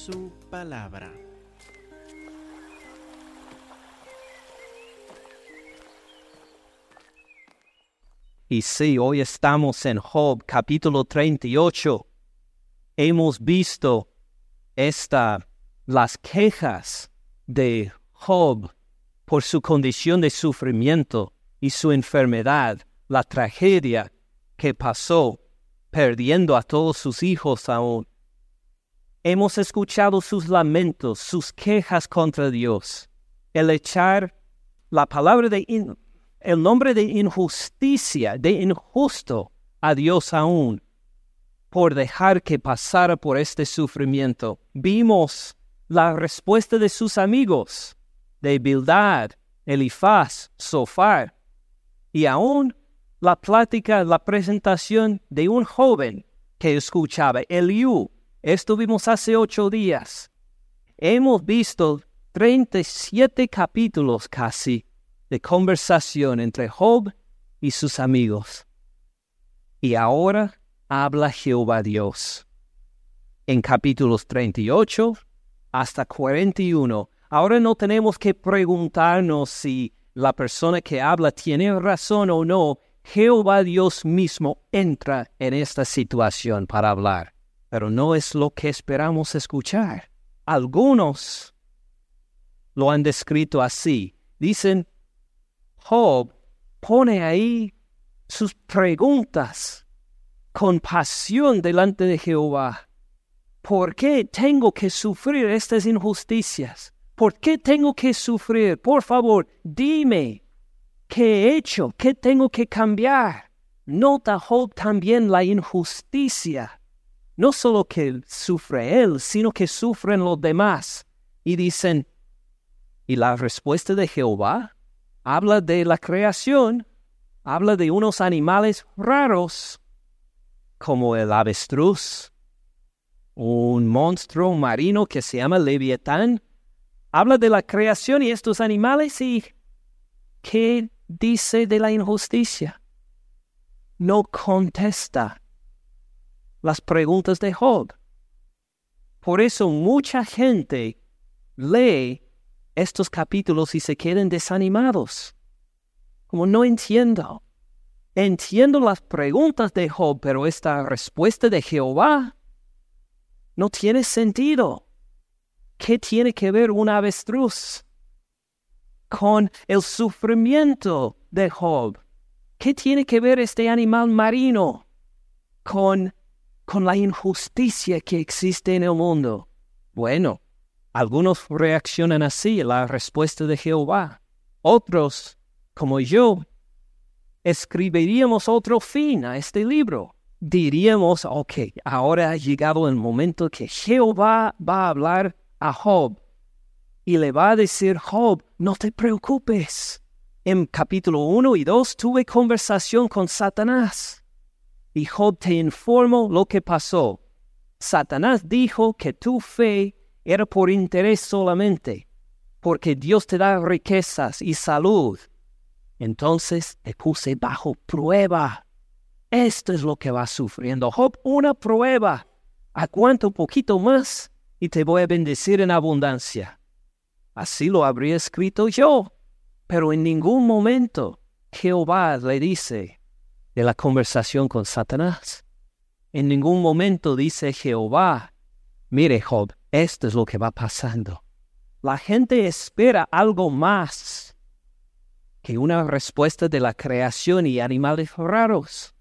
su palabra. Y sí, hoy estamos en Job capítulo 38. Hemos visto esta, las quejas de Job por su condición de sufrimiento y su enfermedad, la tragedia que pasó, perdiendo a todos sus hijos aún. Hemos escuchado sus lamentos, sus quejas contra Dios, el echar la palabra de el nombre de injusticia, de injusto a Dios aún, por dejar que pasara por este sufrimiento. Vimos la respuesta de sus amigos, de Bildad, Elifaz, Sofar, y aún la plática, la presentación de un joven que escuchaba, Eliú. Estuvimos hace ocho días. Hemos visto 37 capítulos casi de conversación entre Job y sus amigos. Y ahora habla Jehová Dios. En capítulos 38 hasta 41, ahora no tenemos que preguntarnos si la persona que habla tiene razón o no. Jehová Dios mismo entra en esta situación para hablar. Pero no es lo que esperamos escuchar. Algunos lo han descrito así. Dicen, Job pone ahí sus preguntas con pasión delante de Jehová. ¿Por qué tengo que sufrir estas injusticias? ¿Por qué tengo que sufrir? Por favor, dime, ¿qué he hecho? ¿Qué tengo que cambiar? Nota Job también la injusticia. No solo que sufre él, sino que sufren los demás. Y dicen, ¿y la respuesta de Jehová? habla de la creación, habla de unos animales raros, como el avestruz, un monstruo marino que se llama leviatán. Habla de la creación y estos animales y ¿qué dice de la injusticia? No contesta las preguntas de Job. Por eso mucha gente lee estos capítulos y se queden desanimados. Como no entiendo. Entiendo las preguntas de Job, pero esta respuesta de Jehová no tiene sentido. ¿Qué tiene que ver un avestruz con el sufrimiento de Job? ¿Qué tiene que ver este animal marino con, con la injusticia que existe en el mundo? Bueno, algunos reaccionan así a la respuesta de Jehová. Otros, como yo, escribiríamos otro fin a este libro. Diríamos, ok, ahora ha llegado el momento que Jehová va a hablar a Job y le va a decir, Job, no te preocupes. En capítulo 1 y 2 tuve conversación con Satanás y Job te informó lo que pasó. Satanás dijo que tu fe era por interés solamente, porque Dios te da riquezas y salud. Entonces te puse bajo prueba. Esto es lo que va sufriendo Job, una prueba. Aguanta un poquito más y te voy a bendecir en abundancia. Así lo habría escrito yo, pero en ningún momento Jehová le dice de la conversación con Satanás. En ningún momento dice Jehová, mire Job, esto es lo que va pasando. La gente espera algo más que una respuesta de la creación y animales raros.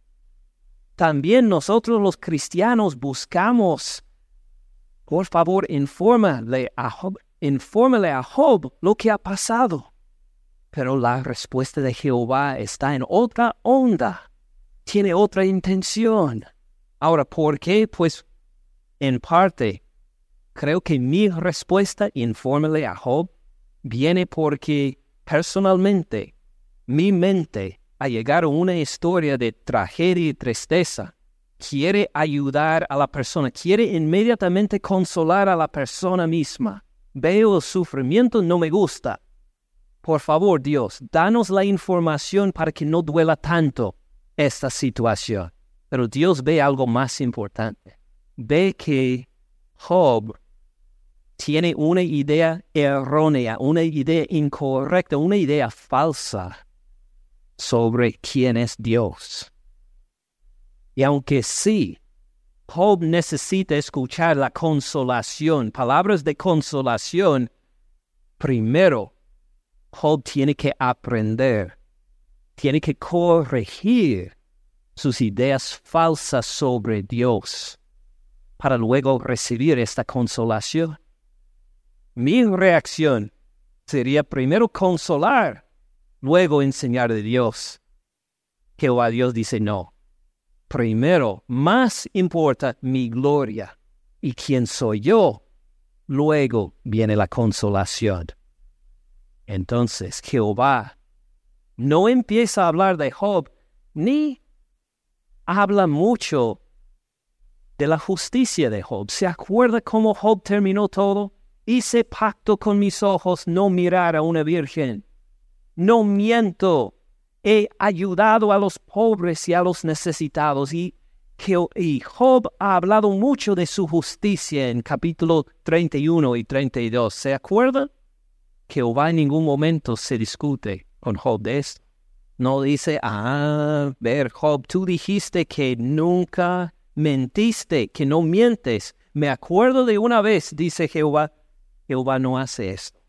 También nosotros los cristianos buscamos, por favor, infórmale a Job, infórmale a Job lo que ha pasado. Pero la respuesta de Jehová está en otra onda, tiene otra intención. Ahora, ¿por qué? Pues en parte creo que mi respuesta, infórmele a Job, viene porque personalmente mi mente ha llegado a una historia de tragedia y tristeza. Quiere ayudar a la persona, quiere inmediatamente consolar a la persona misma. Veo el sufrimiento, no me gusta. Por favor, Dios, danos la información para que no duela tanto esta situación. Pero Dios ve algo más importante. Ve que Job tiene una idea errónea, una idea incorrecta, una idea falsa sobre quién es Dios. Y aunque sí, Job necesita escuchar la consolación, palabras de consolación, primero Job tiene que aprender, tiene que corregir sus ideas falsas sobre Dios para luego recibir esta consolación. Mi reacción sería primero consolar, luego enseñar de Dios. Jehová Dios dice no. Primero, más importa mi gloria y quién soy yo. Luego viene la consolación. Entonces Jehová no empieza a hablar de Job, ni habla mucho de la justicia de Job. ¿Se acuerda cómo Job terminó todo? Hice pacto con mis ojos no mirar a una virgen. No miento. He ayudado a los pobres y a los necesitados. Y, y Job ha hablado mucho de su justicia en capítulo 31 y 32. ¿Se acuerda? Jehová en ningún momento se discute con Job de. No dice, ah, ver, Job, tú dijiste que nunca mentiste, que no mientes. Me acuerdo de una vez, dice Jehová, Jehová no hace esto.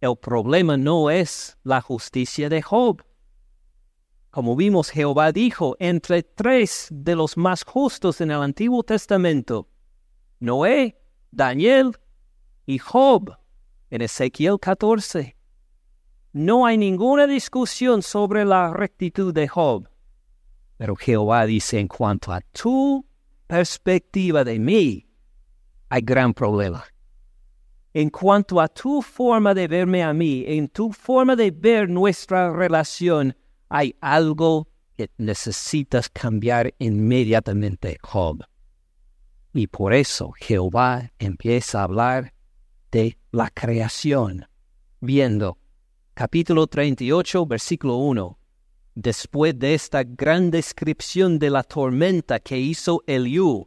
El problema no es la justicia de Job. Como vimos, Jehová dijo entre tres de los más justos en el Antiguo Testamento, Noé, Daniel y Job en Ezequiel 14. No hay ninguna discusión sobre la rectitud de Job. Pero Jehová dice en cuanto a tu perspectiva de mí, hay gran problema. En cuanto a tu forma de verme a mí, en tu forma de ver nuestra relación, hay algo que necesitas cambiar inmediatamente, Job. Y por eso Jehová empieza a hablar de la creación, viendo capítulo 38, versículo 1. Después de esta gran descripción de la tormenta que hizo Eliú,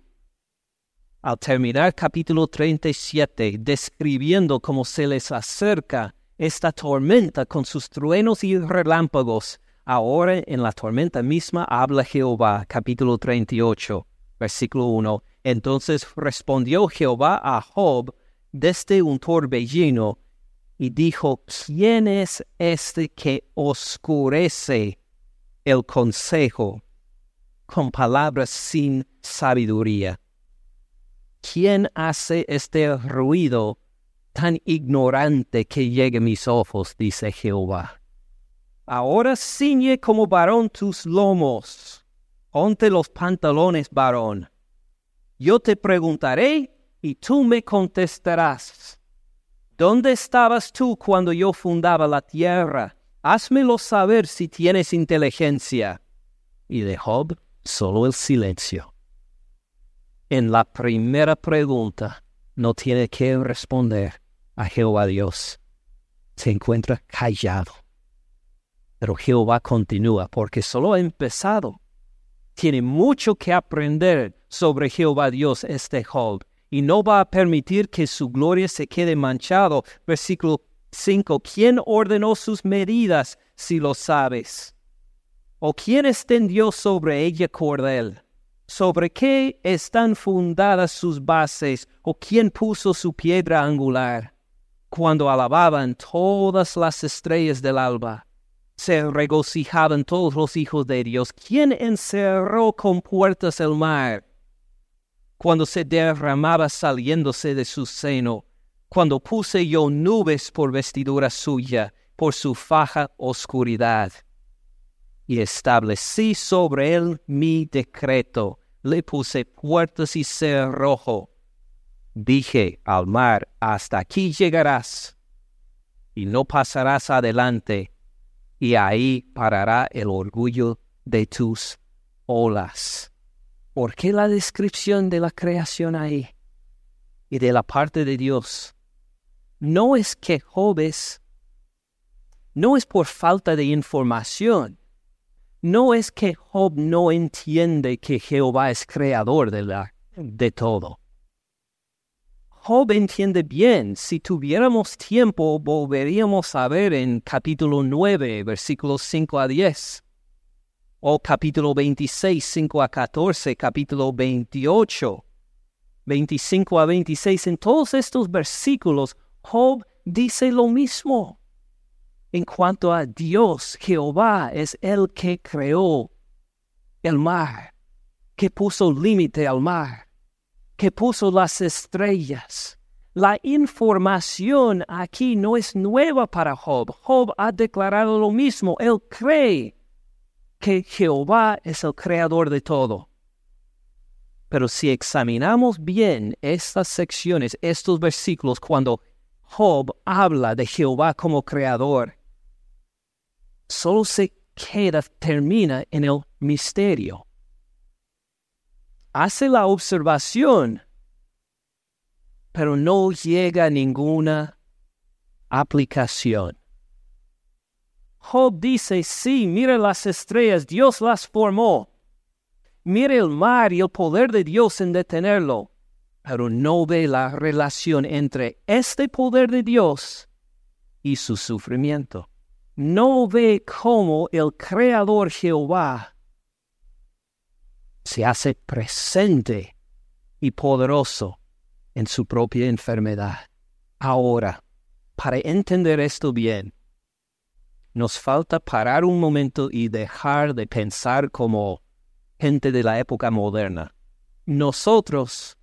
al terminar capítulo 37, describiendo cómo se les acerca esta tormenta con sus truenos y relámpagos, ahora en la tormenta misma habla Jehová, capítulo 38, versículo 1. Entonces respondió Jehová a Job, desde un torbellino y dijo, ¿quién es este que oscurece el consejo con palabras sin sabiduría? ¿Quién hace este ruido tan ignorante que llegue a mis ojos? dice Jehová. Ahora ciñe como varón tus lomos, ponte los pantalones varón. Yo te preguntaré y tú me contestarás. ¿Dónde estabas tú cuando yo fundaba la tierra? Házmelo saber si tienes inteligencia. Y de Job solo el silencio. En la primera pregunta no tiene que responder a Jehová Dios. Se encuentra callado. Pero Jehová continúa porque solo ha empezado. Tiene mucho que aprender sobre Jehová Dios este Job y no va a permitir que su gloria se quede manchado. Versículo 5. ¿Quién ordenó sus medidas si lo sabes? ¿O quién extendió sobre ella cordel? ¿Sobre qué están fundadas sus bases? ¿O quién puso su piedra angular? Cuando alababan todas las estrellas del alba, se regocijaban todos los hijos de Dios. ¿Quién encerró con puertas el mar? Cuando se derramaba saliéndose de su seno, cuando puse yo nubes por vestidura suya, por su faja oscuridad. Y establecí sobre él mi decreto, le puse puertas y cerrojo. Dije al mar, hasta aquí llegarás, y no pasarás adelante, y ahí parará el orgullo de tus olas. ¿Por qué la descripción de la creación ahí y de la parte de Dios? No es que Job no es por falta de información, no es que Job no entiende que Jehová es creador de, la, de todo. Job entiende bien. Si tuviéramos tiempo, volveríamos a ver en capítulo 9, versículos 5 a 10. O capítulo 26, 5 a 14, capítulo 28, 25 a 26. En todos estos versículos, Job dice lo mismo. En cuanto a Dios, Jehová es el que creó el mar, que puso límite al mar que puso las estrellas. La información aquí no es nueva para Job. Job ha declarado lo mismo. Él cree que Jehová es el creador de todo. Pero si examinamos bien estas secciones, estos versículos, cuando Job habla de Jehová como creador, solo se queda, termina en el misterio hace la observación, pero no llega a ninguna aplicación. Job dice, sí, mire las estrellas, Dios las formó. Mire el mar y el poder de Dios en detenerlo, pero no ve la relación entre este poder de Dios y su sufrimiento. No ve cómo el Creador Jehová se hace presente y poderoso en su propia enfermedad. Ahora, para entender esto bien, nos falta parar un momento y dejar de pensar como gente de la época moderna. Nosotros,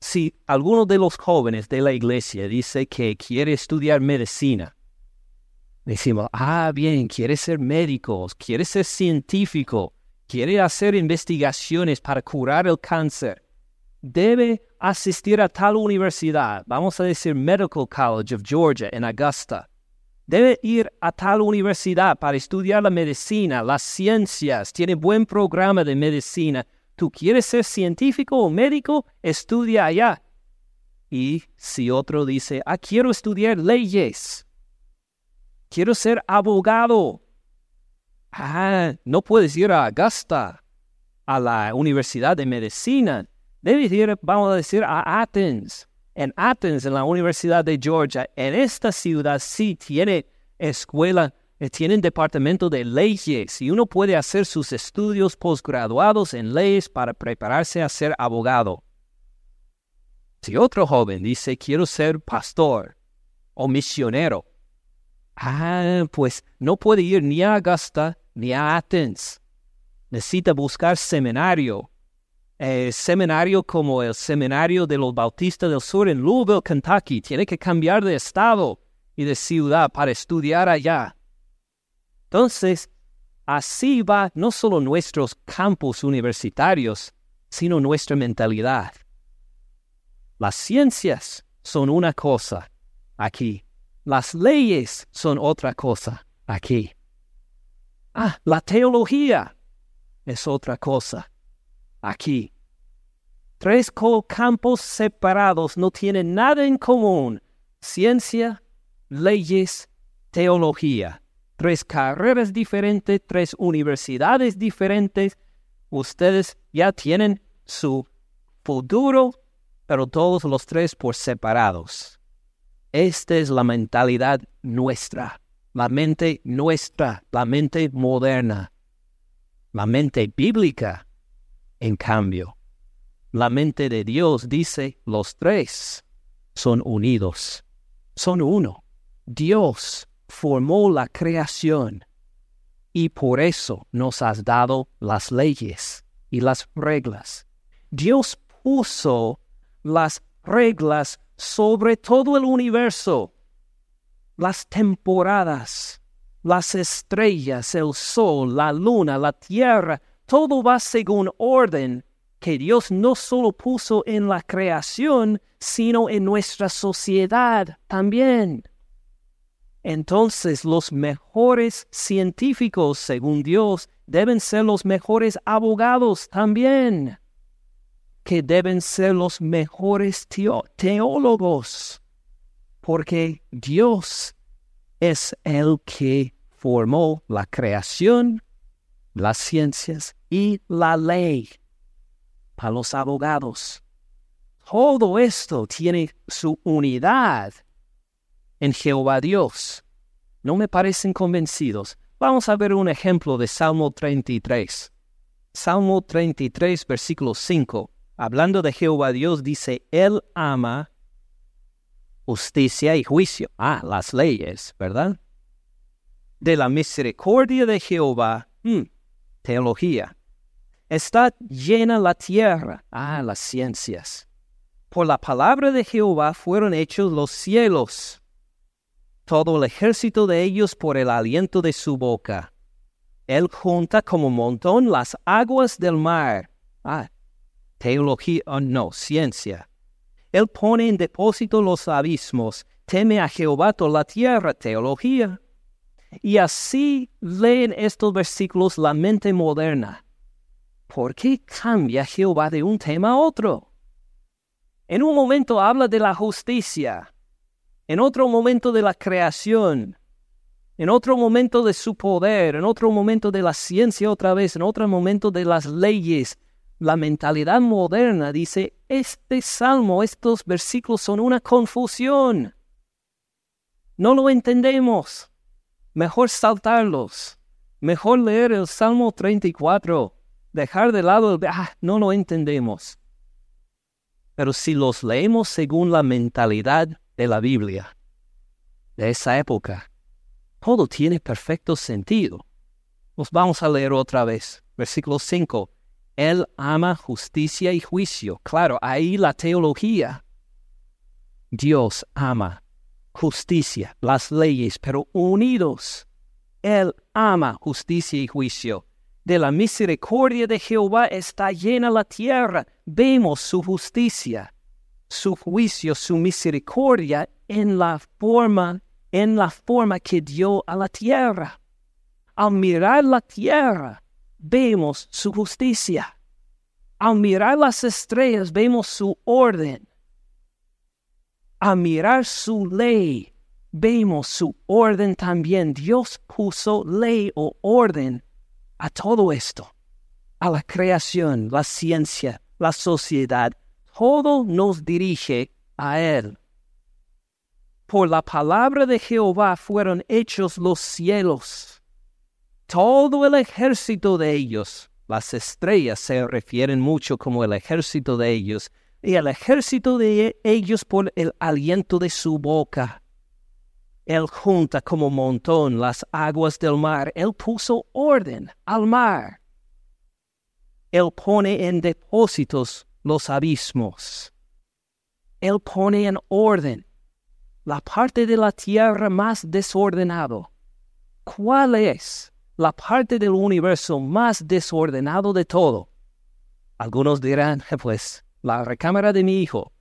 si alguno de los jóvenes de la iglesia dice que quiere estudiar medicina, decimos, ah, bien, quiere ser médico, quiere ser científico, quiere hacer investigaciones para curar el cáncer, debe asistir a tal universidad, vamos a decir Medical College of Georgia en Augusta. Debe ir a tal universidad para estudiar la medicina, las ciencias, tiene buen programa de medicina. ¿Tú quieres ser científico o médico? Estudia allá. Y si otro dice, ah, quiero estudiar leyes, quiero ser abogado, Ah, no puedes ir a Augusta, a la Universidad de Medicina. Debes ir, vamos a decir, a Athens. En Athens, en la Universidad de Georgia, en esta ciudad sí tiene escuela, eh, tienen departamento de leyes y uno puede hacer sus estudios posgraduados en leyes para prepararse a ser abogado. Si otro joven dice quiero ser pastor o misionero, ah, pues no puede ir ni a Augusta ni a Athens. Necesita buscar seminario. Eh, seminario como el seminario de los bautistas del sur en Louisville, Kentucky. Tiene que cambiar de estado y de ciudad para estudiar allá. Entonces, así va no solo nuestros campus universitarios, sino nuestra mentalidad. Las ciencias son una cosa aquí. Las leyes son otra cosa aquí. Ah, la teología es otra cosa. Aquí. Tres campos separados no tienen nada en común. Ciencia, leyes, teología. Tres carreras diferentes, tres universidades diferentes. Ustedes ya tienen su futuro, pero todos los tres por separados. Esta es la mentalidad nuestra la mente nuestra, la mente moderna. La mente bíblica, en cambio, la mente de Dios dice, los tres son unidos, son uno. Dios formó la creación y por eso nos has dado las leyes y las reglas. Dios puso las reglas sobre todo el universo las temporadas, las estrellas, el sol, la luna, la tierra, todo va según orden que Dios no solo puso en la creación, sino en nuestra sociedad también. Entonces los mejores científicos, según Dios, deben ser los mejores abogados también, que deben ser los mejores teólogos porque Dios es el que formó la creación, las ciencias y la ley para los abogados. Todo esto tiene su unidad en Jehová Dios. ¿No me parecen convencidos? Vamos a ver un ejemplo de Salmo 33. Salmo 33, versículo 5. Hablando de Jehová Dios, dice, Él ama justicia y juicio. Ah, las leyes, ¿verdad? De la misericordia de Jehová, hmm, teología. Está llena la tierra. Ah, las ciencias. Por la palabra de Jehová fueron hechos los cielos todo el ejército de ellos por el aliento de su boca. Él junta como montón las aguas del mar. Ah, teología, oh no, ciencia. Él pone en depósito los abismos, teme a Jehová toda la tierra, teología. Y así leen estos versículos la mente moderna. ¿Por qué cambia Jehová de un tema a otro? En un momento habla de la justicia, en otro momento de la creación, en otro momento de su poder, en otro momento de la ciencia otra vez, en otro momento de las leyes. La mentalidad moderna dice, este salmo, estos versículos son una confusión. No lo entendemos. Mejor saltarlos. Mejor leer el Salmo 34. Dejar de lado el... Ah, no lo entendemos. Pero si los leemos según la mentalidad de la Biblia, de esa época, todo tiene perfecto sentido. Nos vamos a leer otra vez. Versículo 5. Él ama justicia y juicio. Claro, ahí la teología. Dios ama justicia, las leyes, pero unidos. Él ama justicia y juicio. De la misericordia de Jehová está llena la tierra. Vemos su justicia su juicio, su misericordia en la forma, en la forma que dio a la tierra. Al mirar la tierra, vemos su justicia. Al mirar las estrellas, vemos su orden. Al mirar su ley, vemos su orden también. Dios puso ley o orden a todo esto, a la creación, la ciencia, la sociedad, todo nos dirige a Él. Por la palabra de Jehová fueron hechos los cielos. Todo el ejército de ellos, las estrellas se refieren mucho como el ejército de ellos, y el ejército de ellos por el aliento de su boca. Él junta como montón las aguas del mar, Él puso orden al mar. Él pone en depósitos los abismos. Él pone en orden la parte de la tierra más desordenado. ¿Cuál es la parte del universo más desordenado de todo? Algunos dirán, pues, la recámara de mi hijo.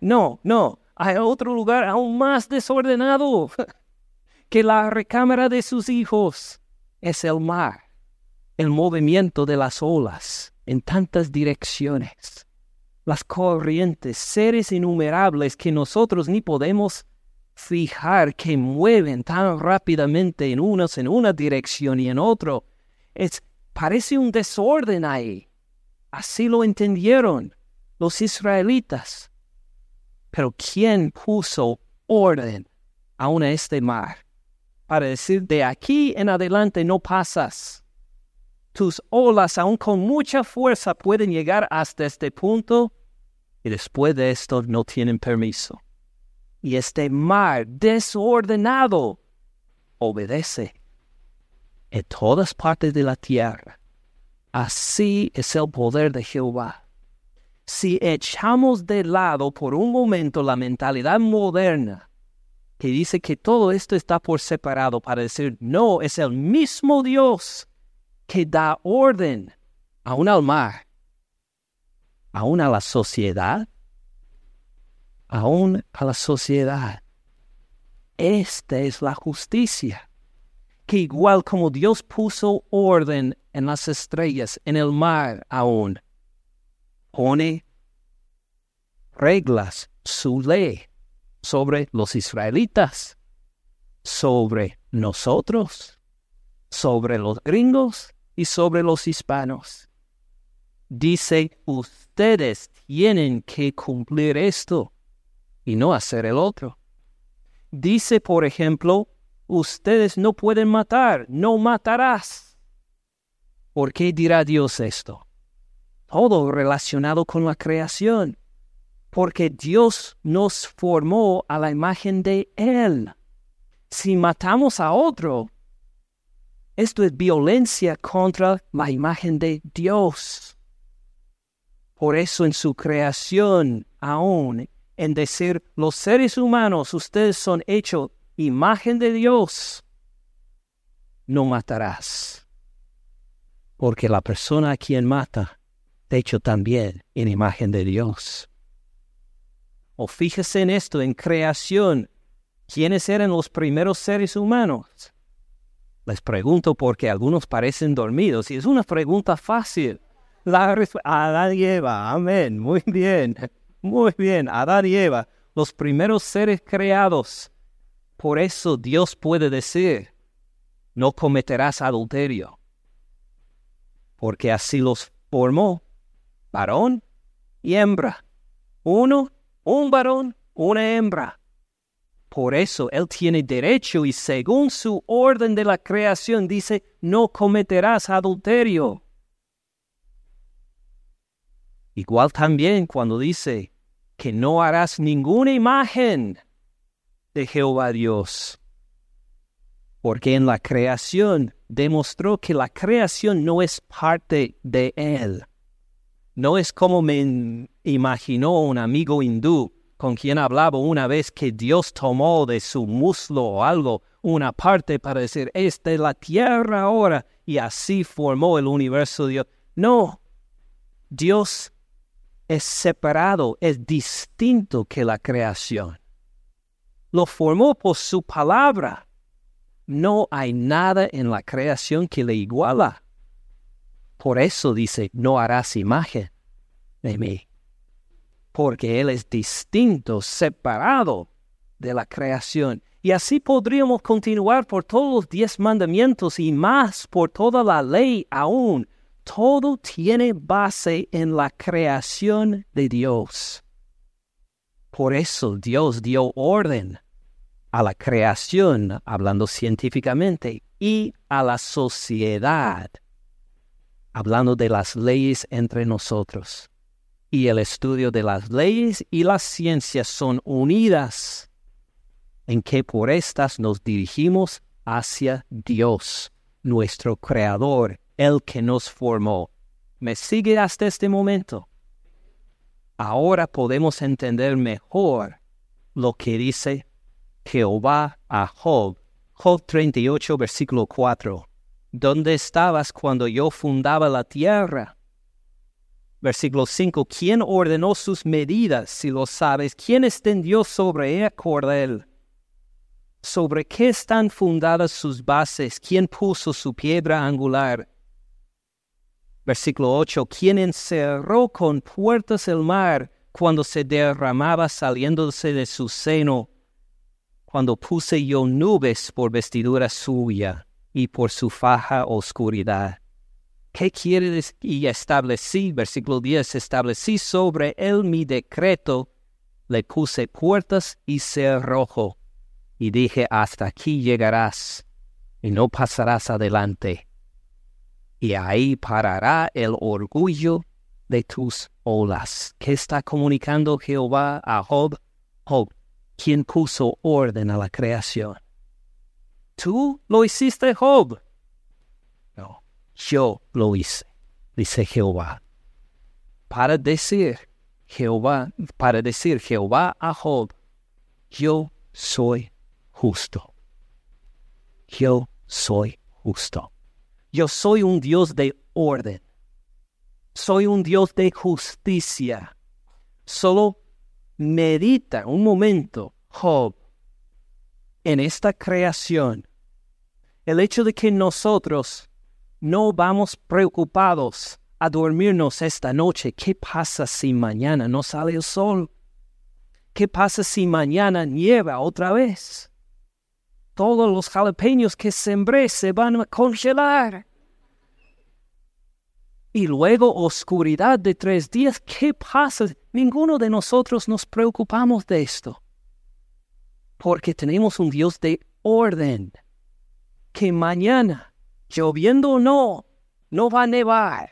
No, no, hay otro lugar aún más desordenado que la recámara de sus hijos. Es el mar, el movimiento de las olas en tantas direcciones, las corrientes, seres innumerables que nosotros ni podemos fijar que mueven tan rápidamente en unos en una dirección y en otro. Es, parece un desorden ahí. Así lo entendieron los israelitas. Pero ¿quién puso orden aún a este mar? Para decir, de aquí en adelante no pasas tus olas, aún con mucha fuerza, pueden llegar hasta este punto y después de esto no tienen permiso. Y este mar desordenado obedece en todas partes de la tierra. Así es el poder de Jehová. Si echamos de lado por un momento la mentalidad moderna que dice que todo esto está por separado para decir, no, es el mismo Dios que da orden aún al mar, aún a la sociedad, aún a la sociedad. Esta es la justicia, que igual como Dios puso orden en las estrellas, en el mar aún, pone reglas, su ley sobre los israelitas, sobre nosotros, sobre los gringos, y sobre los hispanos. Dice, ustedes tienen que cumplir esto y no hacer el otro. Dice, por ejemplo, ustedes no pueden matar, no matarás. ¿Por qué dirá Dios esto? Todo relacionado con la creación, porque Dios nos formó a la imagen de Él. Si matamos a otro, esto es violencia contra la imagen de Dios. Por eso en su creación, aún en decir, los seres humanos, ustedes son hechos imagen de Dios, no matarás. Porque la persona a quien mata, de hecho también en imagen de Dios. O fíjese en esto, en creación, ¿quiénes eran los primeros seres humanos? Les pregunto porque algunos parecen dormidos y es una pregunta fácil. La Adán y Eva, amén, muy bien, muy bien, Adán y Eva, los primeros seres creados. Por eso Dios puede decir, no cometerás adulterio, porque así los formó, varón y hembra, uno, un varón, una hembra. Por eso Él tiene derecho y según su orden de la creación dice, no cometerás adulterio. Igual también cuando dice que no harás ninguna imagen de Jehová Dios. Porque en la creación demostró que la creación no es parte de Él. No es como me imaginó un amigo hindú con quien hablaba una vez que Dios tomó de su muslo o algo una parte para decir, esta es la tierra ahora, y así formó el universo Dios. No, Dios es separado, es distinto que la creación. Lo formó por su palabra. No hay nada en la creación que le iguala. Por eso dice, no harás imagen de mí porque Él es distinto, separado de la creación. Y así podríamos continuar por todos los diez mandamientos y más por toda la ley aún. Todo tiene base en la creación de Dios. Por eso Dios dio orden a la creación, hablando científicamente, y a la sociedad, hablando de las leyes entre nosotros y el estudio de las leyes y las ciencias son unidas, en que por estas nos dirigimos hacia Dios, nuestro Creador, el que nos formó. ¿Me sigue hasta este momento? Ahora podemos entender mejor lo que dice Jehová a Job, Job 38, versículo 4. ¿Dónde estabas cuando yo fundaba la tierra? Versículo 5. ¿Quién ordenó sus medidas, si lo sabes? ¿Quién extendió sobre ella cordel? ¿Sobre qué están fundadas sus bases? ¿Quién puso su piedra angular? Versículo 8. ¿Quién encerró con puertas el mar cuando se derramaba saliéndose de su seno? Cuando puse yo nubes por vestidura suya y por su faja oscuridad. ¿Qué quiere decir? Y establecí, versículo 10, establecí sobre él mi decreto, le puse puertas y cerrojo, y dije, hasta aquí llegarás, y no pasarás adelante. Y ahí parará el orgullo de tus olas. ¿Qué está comunicando Jehová a Job? Job, quien puso orden a la creación. Tú lo hiciste, Job yo lo hice, dice Jehová. Para decir Jehová, para decir Jehová a Job, yo soy justo. Yo soy justo. Yo soy un Dios de orden. Soy un Dios de justicia. Solo medita un momento, Job, en esta creación. El hecho de que nosotros no vamos preocupados a dormirnos esta noche. ¿Qué pasa si mañana no sale el sol? ¿Qué pasa si mañana nieva otra vez? Todos los jalapeños que sembré se van a congelar. Y luego oscuridad de tres días. ¿Qué pasa? Ninguno de nosotros nos preocupamos de esto. Porque tenemos un Dios de orden. Que mañana, lloviendo o no, no va a nevar.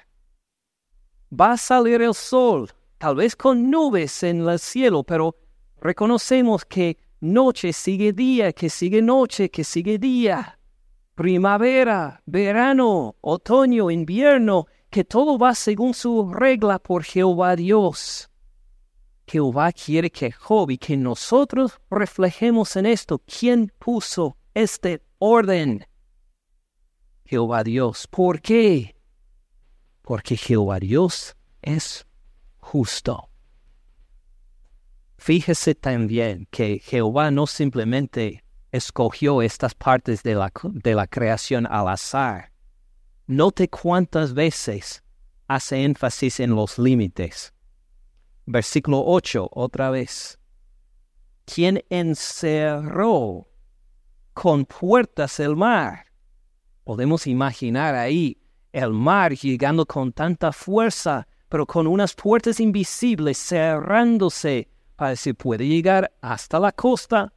Va a salir el sol, tal vez con nubes en el cielo, pero reconocemos que noche sigue día, que sigue noche, que sigue día. Primavera, verano, otoño, invierno, que todo va según su regla por Jehová Dios. Jehová quiere que Job y que nosotros reflejemos en esto quién puso este orden. Jehová Dios. ¿Por qué? Porque Jehová Dios es justo. Fíjese también que Jehová no simplemente escogió estas partes de la, de la creación al azar. Note cuántas veces hace énfasis en los límites. Versículo 8, otra vez. ¿Quién encerró con puertas el mar? Podemos imaginar ahí el mar llegando con tanta fuerza, pero con unas puertas invisibles cerrándose para si puede llegar hasta la costa.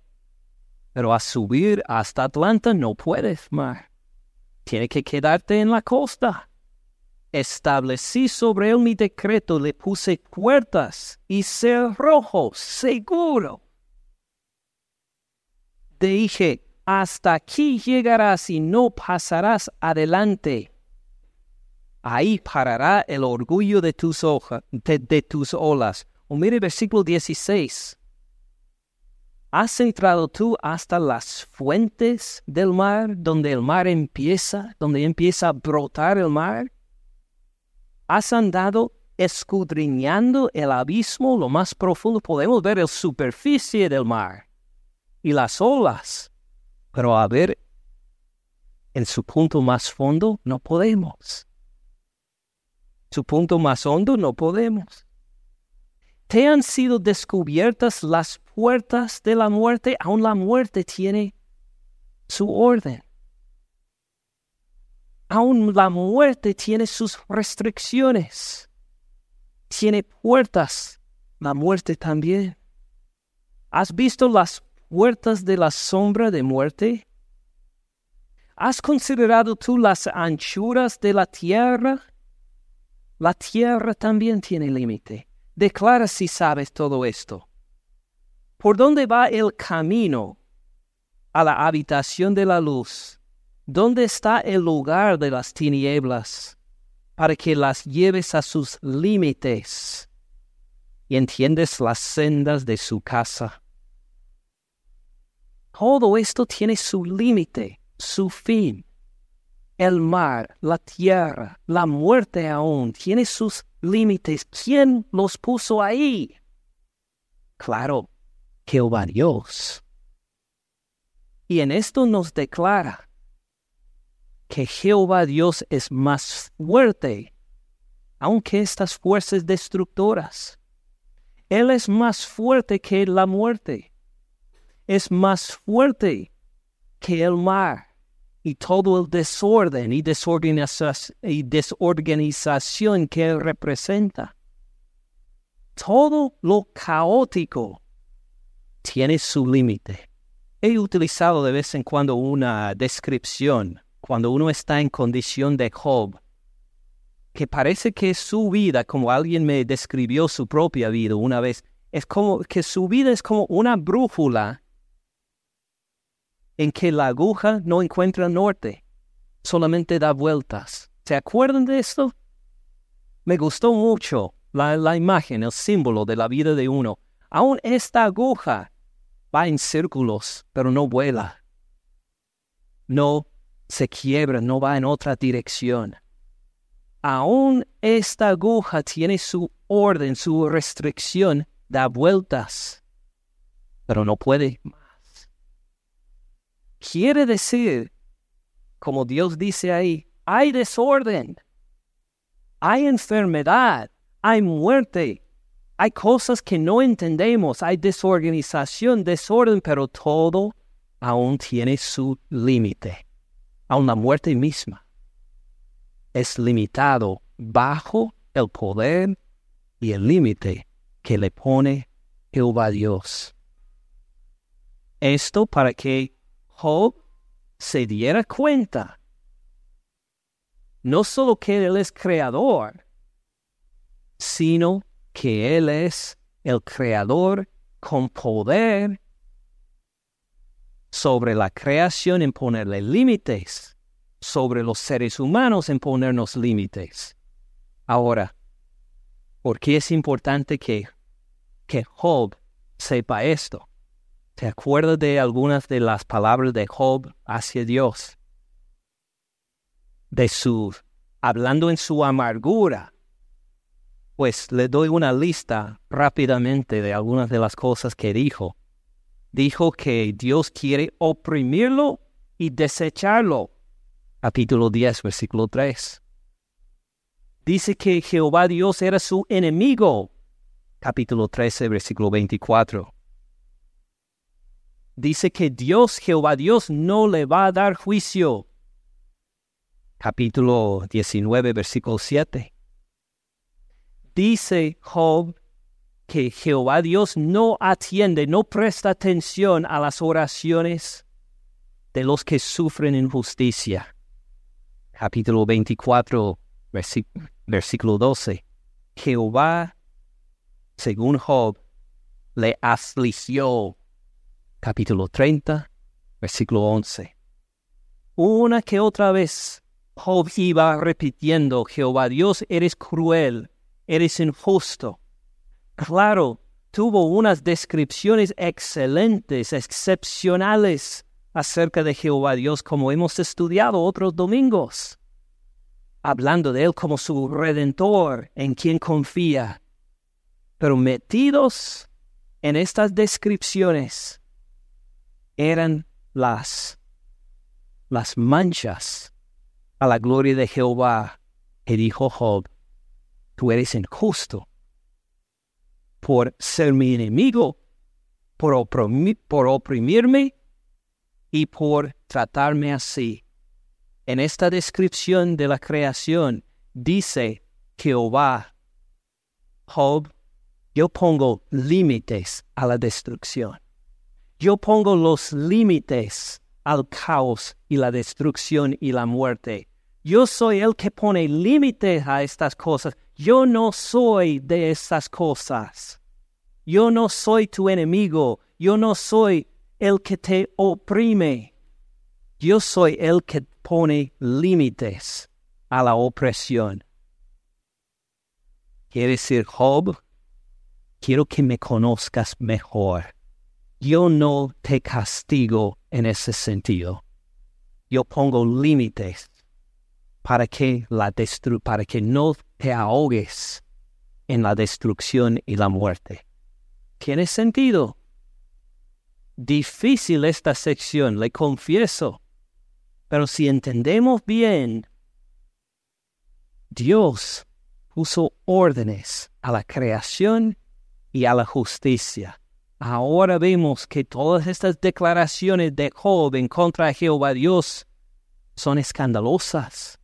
Pero a subir hasta Atlanta no puedes, mar. Tiene que quedarte en la costa. Establecí sobre él mi decreto, le puse puertas y cerrojos, seguro. Dije, hasta aquí llegarás y no pasarás adelante. Ahí parará el orgullo de tus, de, tus olas. O mire versículo 16. ¿Has entrado tú hasta las fuentes del mar, donde el mar empieza, donde empieza a brotar el mar? ¿Has andado escudriñando el abismo, lo más profundo? Podemos ver la superficie del mar y las olas pero a ver, en su punto más fondo no podemos. Su punto más hondo no podemos. Te han sido descubiertas las puertas de la muerte, aún la muerte tiene su orden. Aún la muerte tiene sus restricciones. Tiene puertas, la muerte también. ¿Has visto las puertas de la sombra de muerte? ¿Has considerado tú las anchuras de la tierra? La tierra también tiene límite. Declara si sabes todo esto. ¿Por dónde va el camino a la habitación de la luz? ¿Dónde está el lugar de las tinieblas? Para que las lleves a sus límites y entiendes las sendas de su casa. Todo esto tiene su límite, su fin. El mar, la tierra, la muerte aún, tiene sus límites. ¿Quién los puso ahí? Claro, Jehová Dios. Y en esto nos declara que Jehová Dios es más fuerte, aunque estas fuerzas destructoras. Él es más fuerte que la muerte es más fuerte que el mar y todo el desorden y desorganización que representa. Todo lo caótico tiene su límite. He utilizado de vez en cuando una descripción cuando uno está en condición de Job, que parece que su vida, como alguien me describió su propia vida una vez, es como que su vida es como una brújula en que la aguja no encuentra norte, solamente da vueltas. ¿Se acuerdan de esto? Me gustó mucho la, la imagen, el símbolo de la vida de uno. Aún esta aguja va en círculos, pero no vuela. No se quiebra, no va en otra dirección. Aún esta aguja tiene su orden, su restricción, da vueltas, pero no puede Quiere decir, como Dios dice ahí, hay desorden, hay enfermedad, hay muerte, hay cosas que no entendemos, hay desorganización, desorden, pero todo aún tiene su límite. Aún la muerte misma es limitado bajo el poder y el límite que le pone Jehová Dios. Esto para que Job se diera cuenta no solo que Él es creador, sino que Él es el creador con poder sobre la creación en ponerle límites, sobre los seres humanos en ponernos límites. Ahora, ¿por qué es importante que, que Job sepa esto? ¿Te acuerdas de algunas de las palabras de Job hacia Dios? De su, hablando en su amargura. Pues le doy una lista rápidamente de algunas de las cosas que dijo. Dijo que Dios quiere oprimirlo y desecharlo. Capítulo 10, versículo 3 dice que Jehová Dios era su enemigo. Capítulo 13, versículo 24. Dice que Dios, Jehová Dios, no le va a dar juicio. Capítulo 19, versículo 7. Dice Job que Jehová Dios no atiende, no presta atención a las oraciones de los que sufren injusticia. Capítulo 24, versículo versículo 12. Jehová, según Job, le afligió. Capítulo 30, versículo 11. Una que otra vez Job iba repitiendo, Jehová Dios, eres cruel, eres injusto. Claro, tuvo unas descripciones excelentes, excepcionales acerca de Jehová Dios, como hemos estudiado otros domingos hablando de Él como su redentor en quien confía. Pero metidos en estas descripciones eran las, las manchas a la gloria de Jehová que dijo Job, tú eres injusto por ser mi enemigo, por, por oprimirme y por tratarme así en esta descripción de la creación dice Jehová, Job, yo pongo límites a la destrucción. Yo pongo los límites al caos y la destrucción y la muerte. Yo soy el que pone límites a estas cosas. Yo no soy de estas cosas. Yo no soy tu enemigo. Yo no soy el que te oprime. Yo soy el que pone límites a la opresión. Quiere decir, Job, quiero que me conozcas mejor. Yo no te castigo en ese sentido. Yo pongo límites para que, la destru para que no te ahogues en la destrucción y la muerte. ¿Tiene sentido? Difícil esta sección, le confieso. Pero si entendemos bien, Dios puso órdenes a la creación y a la justicia. Ahora vemos que todas estas declaraciones de Job en contra de Jehová Dios son escandalosas,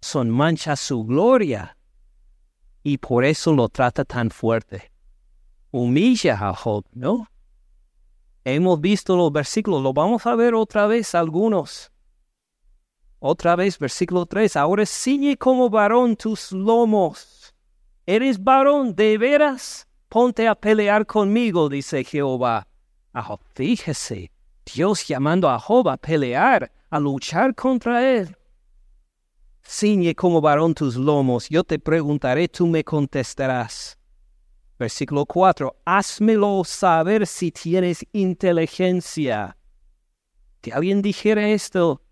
son manchas su gloria, y por eso lo trata tan fuerte. Humilla a Job, ¿no? Hemos visto los versículos, lo vamos a ver otra vez algunos. Otra vez, versículo 3, ahora ciñe como varón tus lomos. ¿Eres varón de veras? Ponte a pelear conmigo, dice Jehová. Ah, fíjese, Dios llamando a Job a pelear, a luchar contra él. Ciñe como varón tus lomos, yo te preguntaré, tú me contestarás. Versículo 4, házmelo saber si tienes inteligencia. Que alguien dijera esto,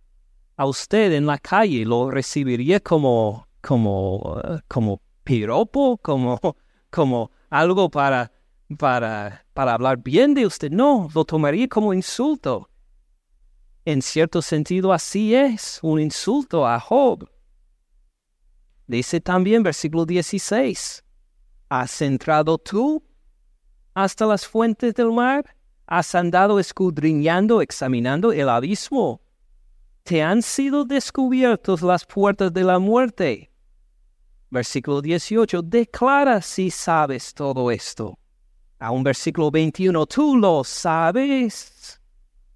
a usted en la calle lo recibiría como, como, como piropo, como, como algo para, para, para hablar bien de usted. No, lo tomaría como insulto. En cierto sentido así es, un insulto a Job. Dice también versículo 16, ¿has entrado tú hasta las fuentes del mar? ¿Has andado escudriñando, examinando el abismo? te han sido descubiertos las puertas de la muerte. Versículo 18, declara si sabes todo esto. A un versículo 21, tú lo sabes.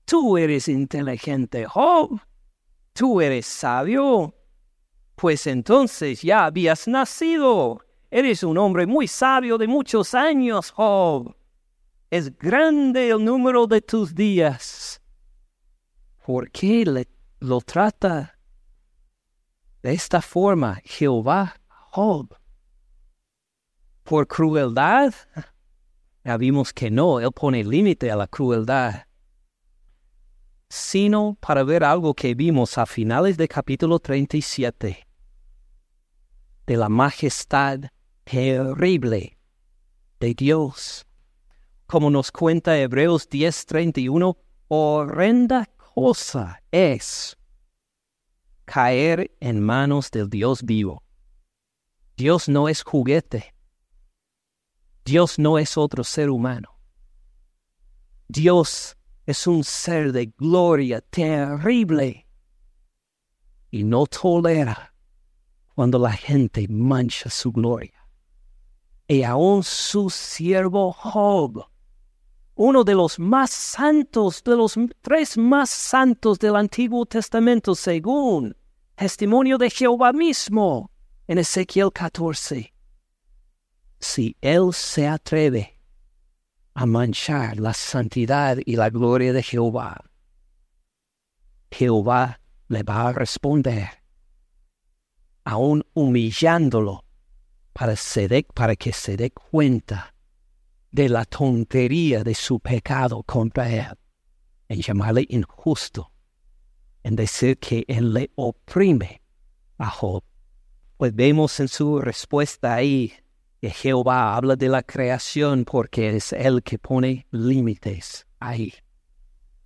Tú eres inteligente, Job. Tú eres sabio. Pues entonces ya habías nacido. Eres un hombre muy sabio de muchos años, Job. Es grande el número de tus días. ¿Por qué lo trata de esta forma Jehová ¿Por crueldad? Ya vimos que no, Él pone límite a la crueldad. Sino para ver algo que vimos a finales del capítulo 37, de la majestad terrible de Dios. Como nos cuenta Hebreos 10:31, horrenda cosa es caer en manos del Dios vivo. Dios no es juguete. Dios no es otro ser humano. Dios es un ser de gloria terrible y no tolera cuando la gente mancha su gloria. Y aún su siervo Job, uno de los más santos, de los tres más santos del Antiguo Testamento, según testimonio de Jehová mismo en Ezequiel 14, si él se atreve a manchar la santidad y la gloria de Jehová, Jehová le va a responder, aún humillándolo para, para que se dé cuenta de la tontería de su pecado contra él, en llamarle injusto, en decir que él le oprime a Job. Pues vemos en su respuesta ahí que Jehová habla de la creación porque es Él que pone límites ahí.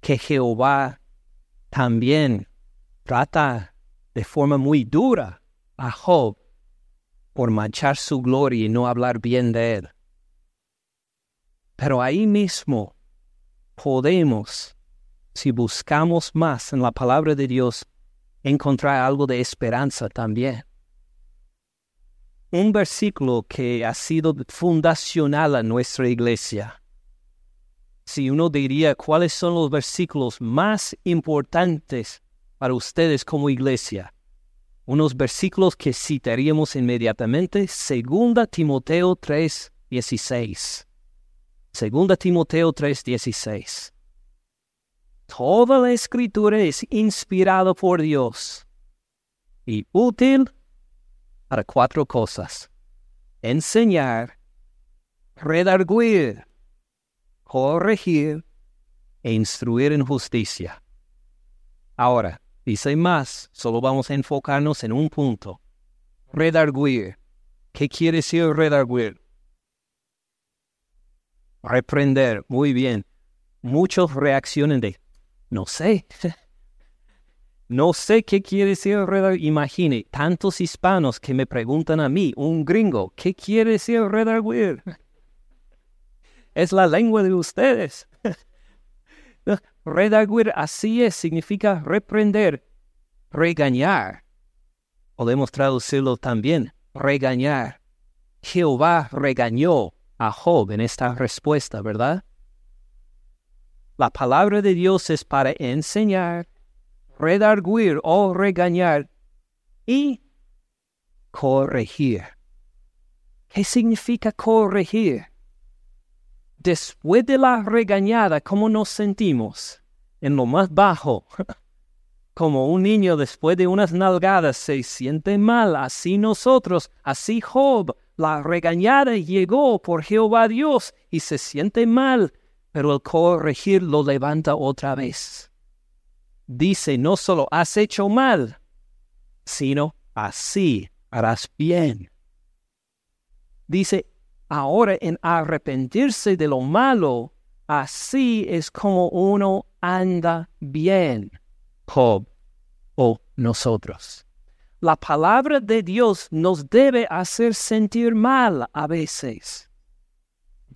Que Jehová también trata de forma muy dura a Job por manchar su gloria y no hablar bien de él. Pero ahí mismo podemos, si buscamos más en la palabra de Dios, encontrar algo de esperanza también un versículo que ha sido fundacional a nuestra iglesia. Si uno diría cuáles son los versículos más importantes para ustedes como iglesia, unos versículos que citaríamos inmediatamente, 2 Timoteo 3, 16. 2 Timoteo 3, 16. Toda la escritura es inspirada por Dios y útil para cuatro cosas. Enseñar, redarguir, corregir e instruir en justicia. Ahora, dice más, solo vamos a enfocarnos en un punto. Redarguir. ¿Qué quiere decir redarguir? Reprender. Muy bien. Muchos reaccionan de, no sé, no sé qué quiere decir redarguir. Imagine, tantos hispanos que me preguntan a mí, un gringo, ¿qué quiere decir redarguir? Es la lengua de ustedes. redarguir así es, significa reprender, regañar. Podemos traducirlo también, regañar. Jehová regañó a Job en esta respuesta, ¿verdad? La palabra de Dios es para enseñar, redarguir o regañar y corregir. ¿Qué significa corregir? Después de la regañada, ¿cómo nos sentimos? En lo más bajo. Como un niño después de unas nalgadas se siente mal, así nosotros, así Job, la regañada llegó por Jehová Dios y se siente mal, pero el corregir lo levanta otra vez dice no solo has hecho mal, sino así harás bien. Dice, ahora en arrepentirse de lo malo, así es como uno anda bien, Job o nosotros. La palabra de Dios nos debe hacer sentir mal a veces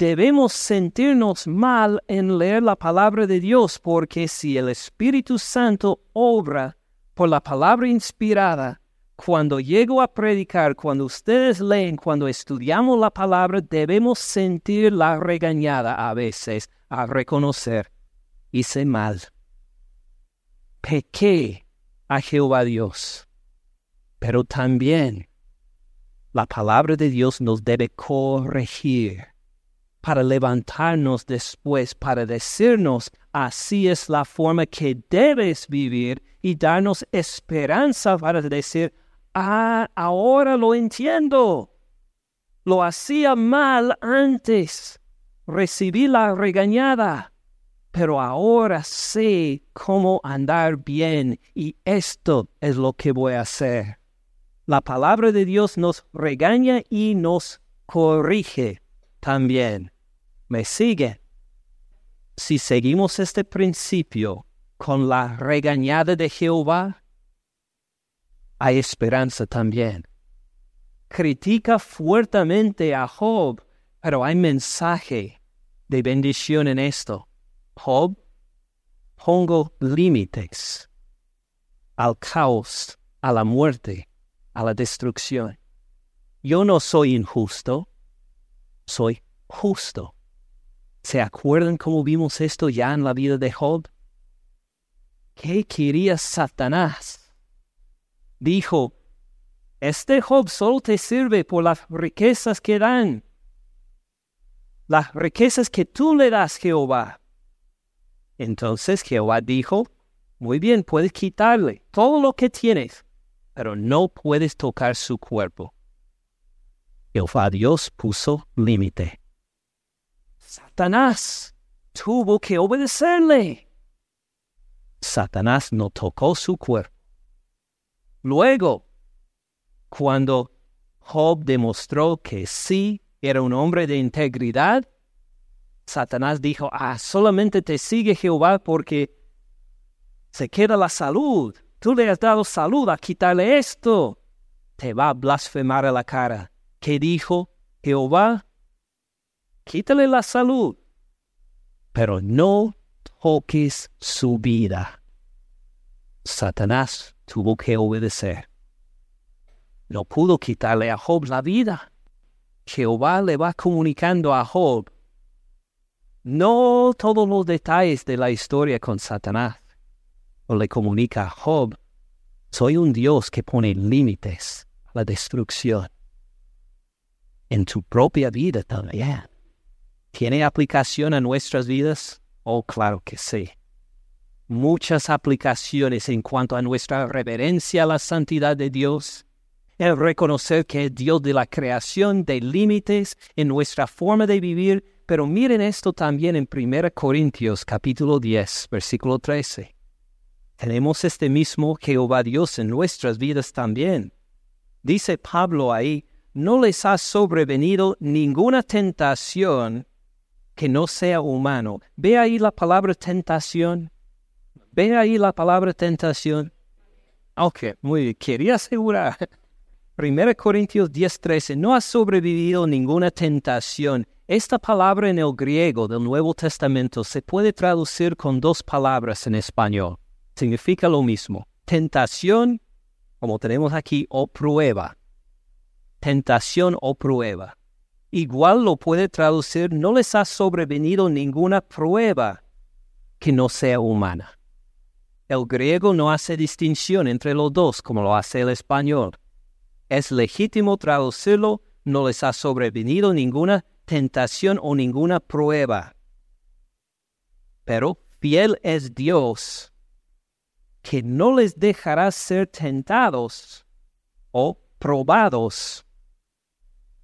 debemos sentirnos mal en leer la palabra de Dios porque si el Espíritu Santo obra por la palabra inspirada, cuando llego a predicar, cuando ustedes leen, cuando estudiamos la palabra, debemos sentir la regañada a veces, a reconocer, hice mal. Pequé a Jehová Dios. Pero también la palabra de Dios nos debe corregir para levantarnos después, para decirnos, así es la forma que debes vivir y darnos esperanza para decir, Ah, ahora lo entiendo. Lo hacía mal antes. Recibí la regañada. Pero ahora sé cómo andar bien y esto es lo que voy a hacer. La palabra de Dios nos regaña y nos corrige también. ¿Me sigue? Si seguimos este principio con la regañada de Jehová, hay esperanza también. Critica fuertemente a Job, pero hay mensaje de bendición en esto. Job, pongo límites al caos, a la muerte, a la destrucción. Yo no soy injusto, soy justo. ¿Se acuerdan cómo vimos esto ya en la vida de Job? ¿Qué quería Satanás? dijo, este Job solo te sirve por las riquezas que dan, las riquezas que tú le das, Jehová. Entonces Jehová dijo, muy bien, puedes quitarle todo lo que tienes, pero no puedes tocar su cuerpo. Jehová Dios puso límite. Satanás tuvo que obedecerle. Satanás no tocó su cuerpo. Luego, cuando Job demostró que sí era un hombre de integridad, Satanás dijo, ah, solamente te sigue Jehová porque se queda la salud. Tú le has dado salud a quitarle esto. Te va a blasfemar a la cara. ¿Qué dijo Jehová? Quítale la salud, pero no toques su vida. Satanás tuvo que obedecer. No pudo quitarle a Job la vida. Jehová le va comunicando a Job no todos los detalles de la historia con Satanás. O le comunica a Job, soy un Dios que pone límites a la destrucción. En tu propia vida también. ¿Tiene aplicación a nuestras vidas? Oh, claro que sí muchas aplicaciones en cuanto a nuestra reverencia a la santidad de Dios, el reconocer que es Dios de la creación, de límites en nuestra forma de vivir, pero miren esto también en 1 Corintios capítulo 10, versículo 13. Tenemos este mismo Jehová Dios en nuestras vidas también. Dice Pablo ahí, no les ha sobrevenido ninguna tentación que no sea humano. Ve ahí la palabra tentación. ¿Ve ahí la palabra tentación? Ok, muy bien. Quería asegurar. 1 Corintios 10:13 no ha sobrevivido ninguna tentación. Esta palabra en el griego del Nuevo Testamento se puede traducir con dos palabras en español. Significa lo mismo. Tentación, como tenemos aquí, o prueba. Tentación o prueba. Igual lo puede traducir, no les ha sobrevenido ninguna prueba que no sea humana. El griego no hace distinción entre los dos como lo hace el español. Es legítimo traducirlo, no les ha sobrevenido ninguna tentación o ninguna prueba. Pero fiel es Dios, que no les dejará ser tentados o probados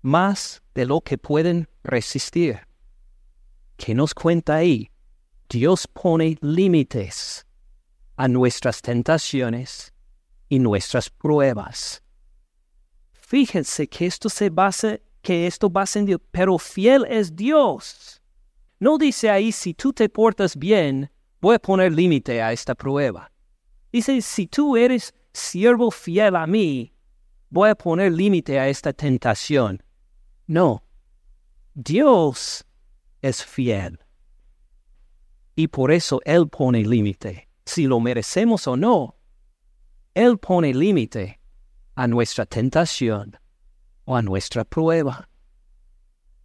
más de lo que pueden resistir. ¿Qué nos cuenta ahí? Dios pone límites a nuestras tentaciones y nuestras pruebas. Fíjense que esto se basa, que esto basa en Dios, pero fiel es Dios. No dice ahí, si tú te portas bien, voy a poner límite a esta prueba. Dice, si tú eres siervo fiel a mí, voy a poner límite a esta tentación. No, Dios es fiel. Y por eso Él pone límite si lo merecemos o no, Él pone límite a nuestra tentación o a nuestra prueba.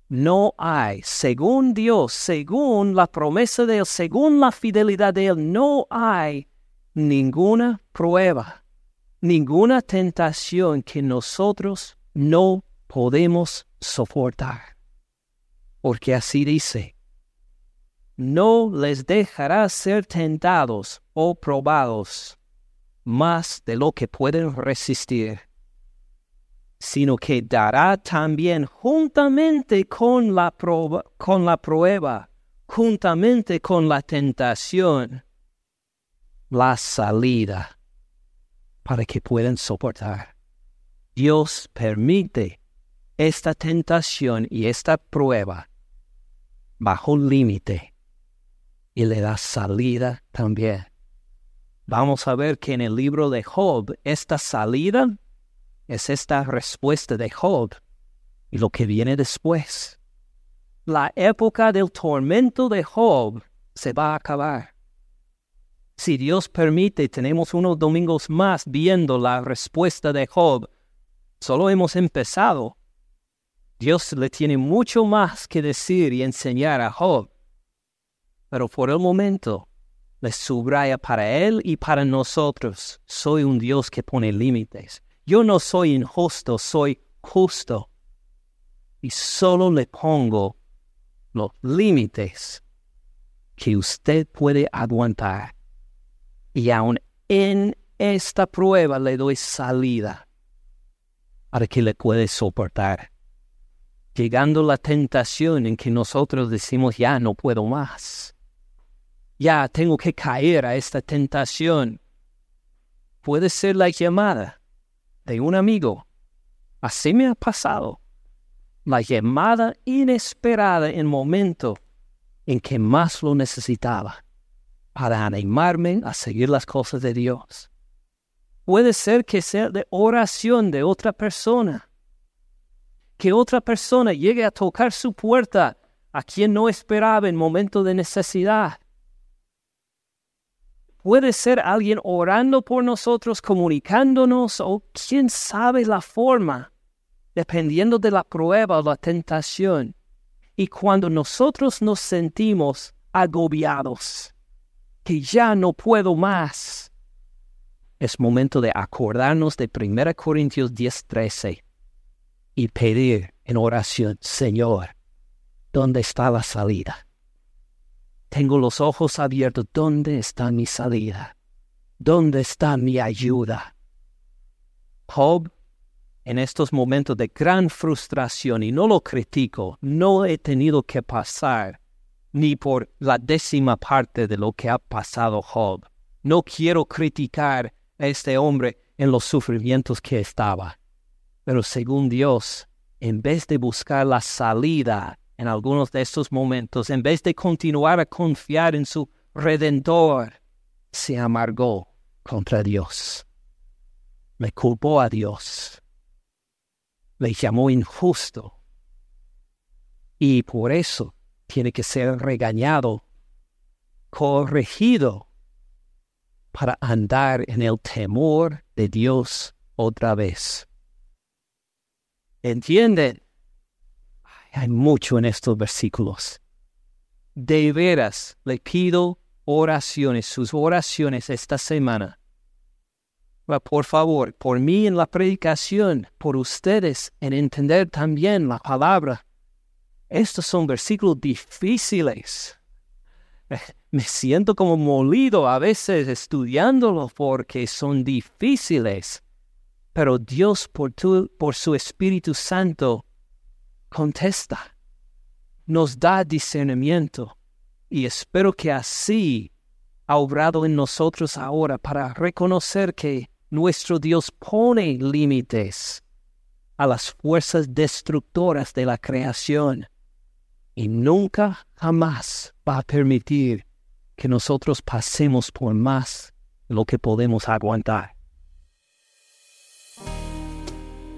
No hay, según Dios, según la promesa de Él, según la fidelidad de Él, no hay ninguna prueba, ninguna tentación que nosotros no podemos soportar. Porque así dice, no les dejará ser tentados o probados más de lo que pueden resistir, sino que dará también juntamente con la, con la prueba, juntamente con la tentación, la salida para que puedan soportar. Dios permite esta tentación y esta prueba bajo límite y le da salida también. Vamos a ver que en el libro de Job esta salida es esta respuesta de Job y lo que viene después. La época del tormento de Job se va a acabar. Si Dios permite, tenemos unos domingos más viendo la respuesta de Job. Solo hemos empezado. Dios le tiene mucho más que decir y enseñar a Job. Pero por el momento, le subraya para él y para nosotros. Soy un Dios que pone límites. Yo no soy injusto, soy justo. Y solo le pongo los límites que usted puede aguantar. Y aún en esta prueba le doy salida para que le puede soportar. Llegando la tentación en que nosotros decimos ya no puedo más ya tengo que caer a esta tentación. Puede ser la llamada de un amigo. Así me ha pasado. La llamada inesperada en momento en que más lo necesitaba para animarme a seguir las cosas de Dios. Puede ser que sea de oración de otra persona. Que otra persona llegue a tocar su puerta a quien no esperaba en momento de necesidad Puede ser alguien orando por nosotros, comunicándonos o quién sabe la forma, dependiendo de la prueba o la tentación. Y cuando nosotros nos sentimos agobiados, que ya no puedo más, es momento de acordarnos de 1 Corintios 10:13 y pedir en oración, Señor, ¿dónde está la salida? Tengo los ojos abiertos. ¿Dónde está mi salida? ¿Dónde está mi ayuda? Job, en estos momentos de gran frustración, y no lo critico, no he tenido que pasar ni por la décima parte de lo que ha pasado Job. No quiero criticar a este hombre en los sufrimientos que estaba. Pero según Dios, en vez de buscar la salida en algunos de estos momentos, en vez de continuar a confiar en su redentor, se amargó contra Dios. Le culpó a Dios. Le llamó injusto. Y por eso tiene que ser regañado, corregido, para andar en el temor de Dios otra vez. ¿Entienden? Hay mucho en estos versículos. De veras le pido oraciones, sus oraciones esta semana. Por favor, por mí en la predicación, por ustedes en entender también la palabra. Estos son versículos difíciles. Me siento como molido a veces estudiándolos porque son difíciles. Pero Dios por, por su Espíritu Santo contesta, nos da discernimiento y espero que así ha obrado en nosotros ahora para reconocer que nuestro Dios pone límites a las fuerzas destructoras de la creación y nunca jamás va a permitir que nosotros pasemos por más de lo que podemos aguantar.